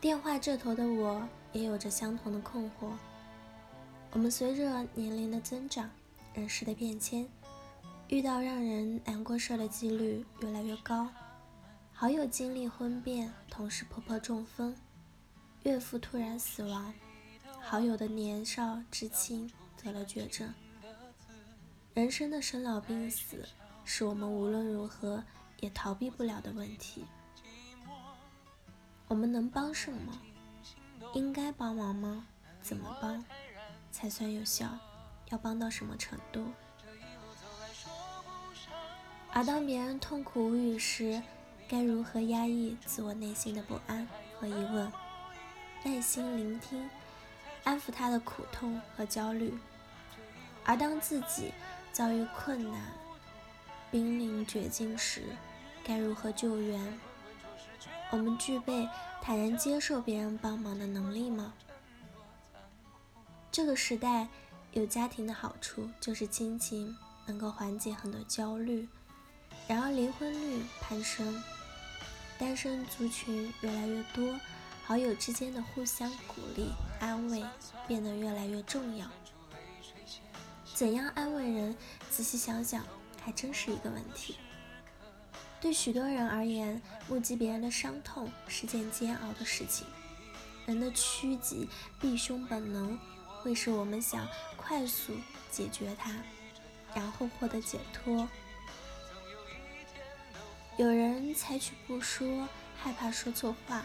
电话这头的我也有着相同的困惑。我们随着年龄的增长，人事的变迁，遇到让人难过事的几率越来越高。好友经历婚变，同事婆婆中风，岳父突然死亡，好友的年少至亲得了绝症。人生的生老病死，是我们无论如何也逃避不了的问题。我们能帮什么？应该帮忙吗？怎么帮才算有效？要帮到什么程度？而当别人痛苦无语时，该如何压抑自我内心的不安和疑问？耐心聆听，安抚他的苦痛和焦虑。而当自己遭遇困难、濒临绝境时，该如何救援？我们具备坦然接受别人帮忙的能力吗？这个时代有家庭的好处就是亲情能够缓解很多焦虑，然而离婚率攀升，单身族群越来越多，好友之间的互相鼓励安慰变得越来越重要。怎样安慰人？仔细想想，还真是一个问题。对许多人而言，目击别人的伤痛是件煎熬的事情。人的趋吉避凶本能会使我们想快速解决它，然后获得解脱。有人采取不说，害怕说错话；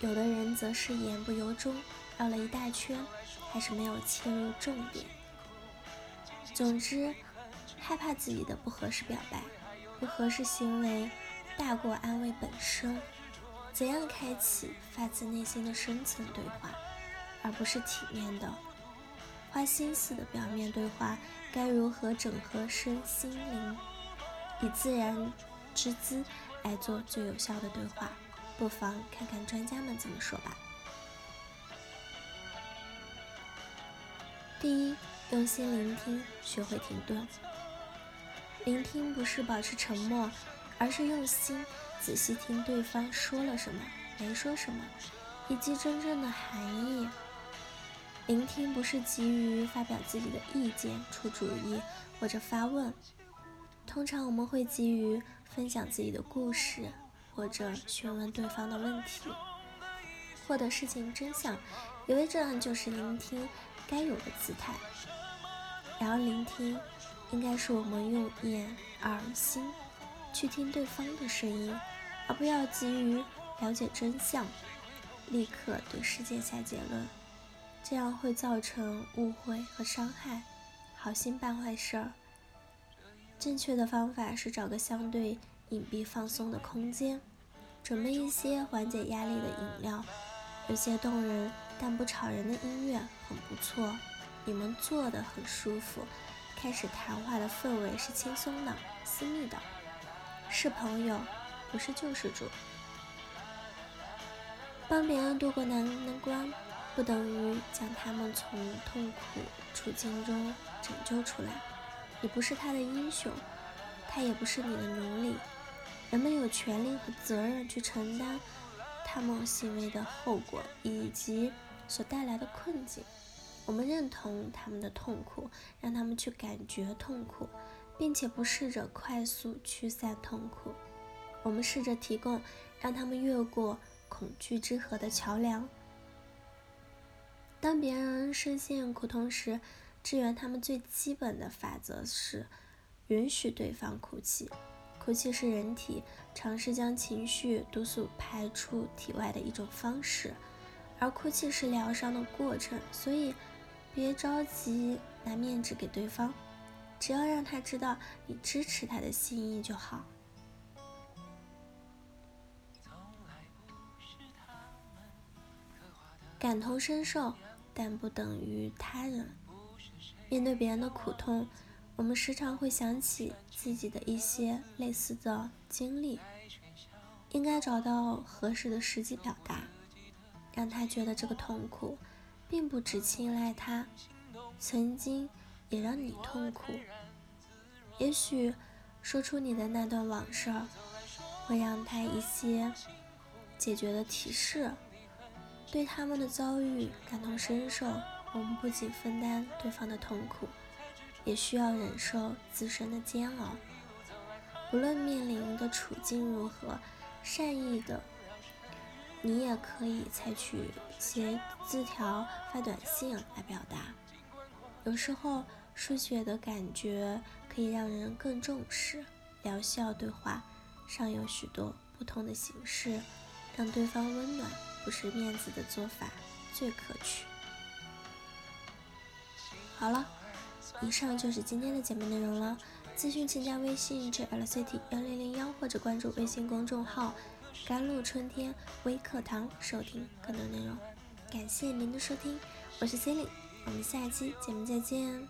有的人则是言不由衷，绕了一大圈，还是没有切入重点。总之，害怕自己的不合适表白。不合适行为大过安慰本身。怎样开启发自内心的深层对话，而不是体面的、花心思的表面对话？该如何整合身心灵，以自然之姿来做最有效的对话？不妨看看专家们怎么说吧。第一，用心聆听，学会停顿。聆听不是保持沉默，而是用心仔细听对方说了什么，没说什么，以及真正的含义。聆听不是急于发表自己的意见、出主意或者发问，通常我们会急于分享自己的故事，或者询问对方的问题，获得事情真相，以为这样就是聆听该有的姿态。然而，聆听。应该是我们用眼、耳、心去听对方的声音，而不要急于了解真相，立刻对事件下结论，这样会造成误会和伤害，好心办坏事儿。正确的方法是找个相对隐蔽、放松的空间，准备一些缓解压力的饮料，有些动人但不吵人的音乐很不错，你们坐的很舒服。开始谈话的氛围是轻松的、私密的，是朋友，不是救世主。帮别人度过难关，不等于将他们从痛苦处境中拯救出来。你不是他的英雄，他也不是你的奴隶。人们有权利和责任去承担他们行为的后果以及所带来的困境。我们认同他们的痛苦，让他们去感觉痛苦，并且不试着快速驱散痛苦。我们试着提供让他们越过恐惧之河的桥梁。当别人深陷苦痛时，支援他们最基本的法则是允许对方哭泣。哭泣是人体尝试将情绪毒素排出体外的一种方式，而哭泣是疗伤的过程，所以。别着急拿面子给对方，只要让他知道你支持他的心意就好。感同身受，但不等于他人。面对别人的苦痛，我们时常会想起自己的一些类似的经历，应该找到合适的时机表达，让他觉得这个痛苦。并不只青睐他，曾经也让你痛苦。也许说出你的那段往事，会让他一些解决的提示，对他们的遭遇感同身受，我们不仅分担对方的痛苦，也需要忍受自身的煎熬。无论面临的处境如何，善意的你也可以采取写字条、发短信来表达。有时候，书写的感觉可以让人更重视。疗效对话尚有许多不同的形式，让对方温暖，不失面子的做法最可取。好了，以上就是今天的节目内容了。咨询请加微信 jlct 幺零零幺或者关注微信公众号“甘露春天微课堂”收听更多内容。感谢您的收听，我是 c e l i n e 我们下期节目再见。